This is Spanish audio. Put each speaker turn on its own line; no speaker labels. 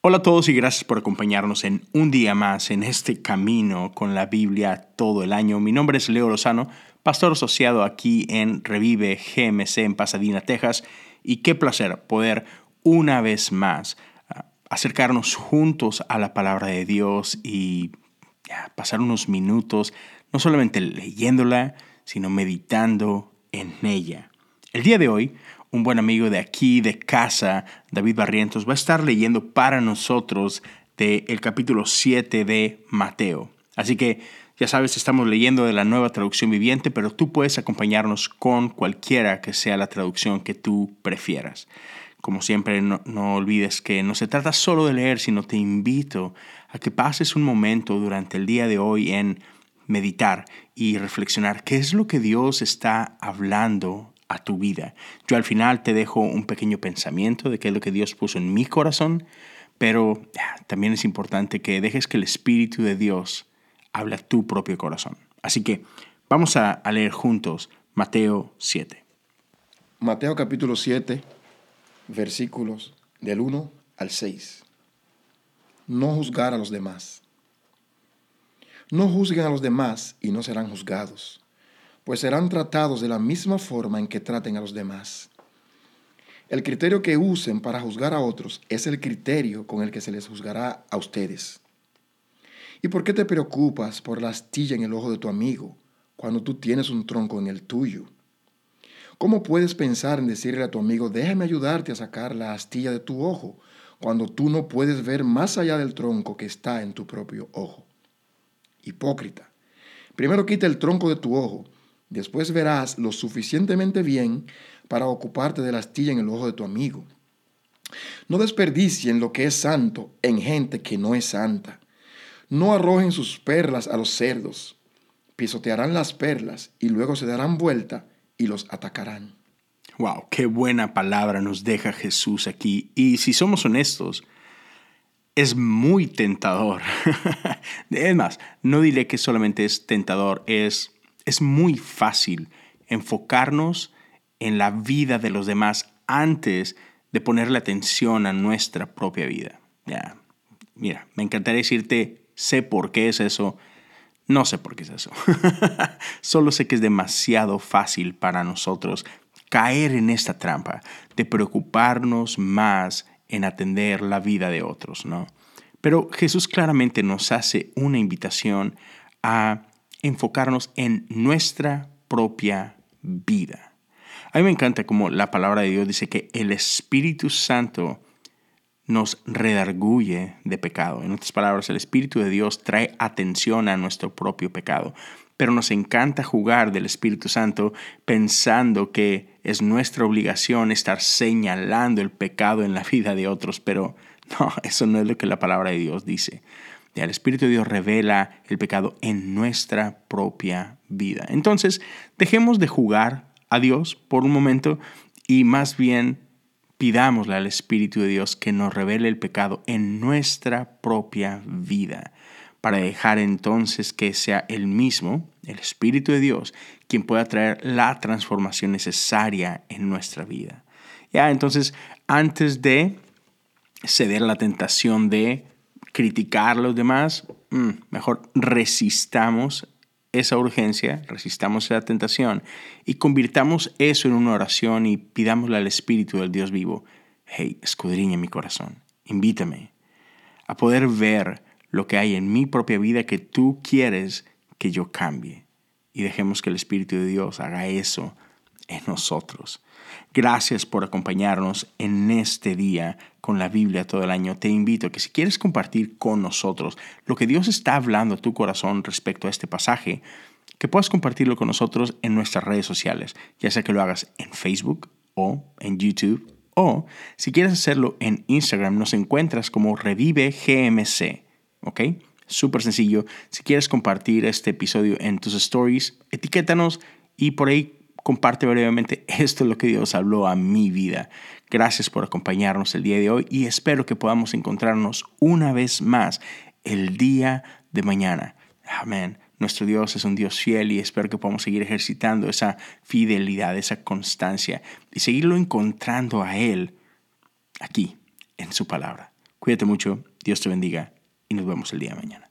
Hola a todos y gracias por acompañarnos en un día más en este camino con la Biblia todo el año. Mi nombre es Leo Lozano, pastor asociado aquí en Revive GMC en Pasadena, Texas. Y qué placer poder una vez más ah, acercarnos juntos a la palabra de Dios y pasar unos minutos no solamente leyéndola, sino meditando en ella. El día de hoy un buen amigo de aquí, de casa, David Barrientos, va a estar leyendo para nosotros del el capítulo 7 de Mateo. Así que ya sabes, estamos leyendo de la nueva traducción viviente, pero tú puedes acompañarnos con cualquiera que sea la traducción que tú prefieras. Como siempre, no, no, olvides que no se trata solo de leer, sino te invito a que pases un momento durante el día de hoy en meditar y reflexionar qué es lo que Dios está hablando a tu vida. Yo al final te dejo un pequeño pensamiento de qué es lo que Dios puso en mi corazón, pero también es importante que dejes que el Espíritu de Dios hable a tu propio corazón. Así que vamos a, a leer juntos Mateo 7.
Mateo capítulo 7, versículos del 1 al 6. No juzgar a los demás. No juzguen a los demás y no serán juzgados pues serán tratados de la misma forma en que traten a los demás. El criterio que usen para juzgar a otros es el criterio con el que se les juzgará a ustedes. ¿Y por qué te preocupas por la astilla en el ojo de tu amigo cuando tú tienes un tronco en el tuyo? ¿Cómo puedes pensar en decirle a tu amigo, déjame ayudarte a sacar la astilla de tu ojo, cuando tú no puedes ver más allá del tronco que está en tu propio ojo? Hipócrita. Primero quita el tronco de tu ojo Después verás lo suficientemente bien para ocuparte de la astilla en el ojo de tu amigo. No desperdicien lo que es santo en gente que no es santa. No arrojen sus perlas a los cerdos. Pisotearán las perlas y luego se darán vuelta y los atacarán.
Wow, qué buena palabra nos deja Jesús aquí. Y si somos honestos, es muy tentador. es más, no diré que solamente es tentador, es es muy fácil enfocarnos en la vida de los demás antes de ponerle atención a nuestra propia vida. Ya, mira, me encantaría decirte, sé por qué es eso. No sé por qué es eso. Solo sé que es demasiado fácil para nosotros caer en esta trampa de preocuparnos más en atender la vida de otros, ¿no? Pero Jesús claramente nos hace una invitación a enfocarnos en nuestra propia vida. A mí me encanta como la palabra de Dios dice que el Espíritu Santo nos redarguye de pecado. En otras palabras, el Espíritu de Dios trae atención a nuestro propio pecado. Pero nos encanta jugar del Espíritu Santo pensando que es nuestra obligación estar señalando el pecado en la vida de otros. Pero no, eso no es lo que la palabra de Dios dice. El Espíritu de Dios revela el pecado en nuestra propia vida. Entonces, dejemos de jugar a Dios por un momento y más bien pidámosle al Espíritu de Dios que nos revele el pecado en nuestra propia vida, para dejar entonces que sea el mismo, el Espíritu de Dios, quien pueda traer la transformación necesaria en nuestra vida. Ya, entonces, antes de ceder a la tentación de criticar a los demás, mm, mejor resistamos esa urgencia, resistamos esa tentación y convirtamos eso en una oración y pidámosle al Espíritu del Dios vivo, hey, escudriña mi corazón, invítame a poder ver lo que hay en mi propia vida que tú quieres que yo cambie. Y dejemos que el Espíritu de Dios haga eso en nosotros. Gracias por acompañarnos en este día con la Biblia todo el año. Te invito a que si quieres compartir con nosotros lo que Dios está hablando a tu corazón respecto a este pasaje, que puedas compartirlo con nosotros en nuestras redes sociales, ya sea que lo hagas en Facebook o en YouTube o si quieres hacerlo en Instagram, nos encuentras como Revive GMC, ¿ok? Súper sencillo. Si quieres compartir este episodio en tus stories, etiquétanos y por ahí comparte brevemente, esto es lo que Dios habló a mi vida. Gracias por acompañarnos el día de hoy y espero que podamos encontrarnos una vez más el día de mañana. Amén. Nuestro Dios es un Dios fiel y espero que podamos seguir ejercitando esa fidelidad, esa constancia y seguirlo encontrando a Él aquí, en su palabra. Cuídate mucho, Dios te bendiga y nos vemos el día de mañana.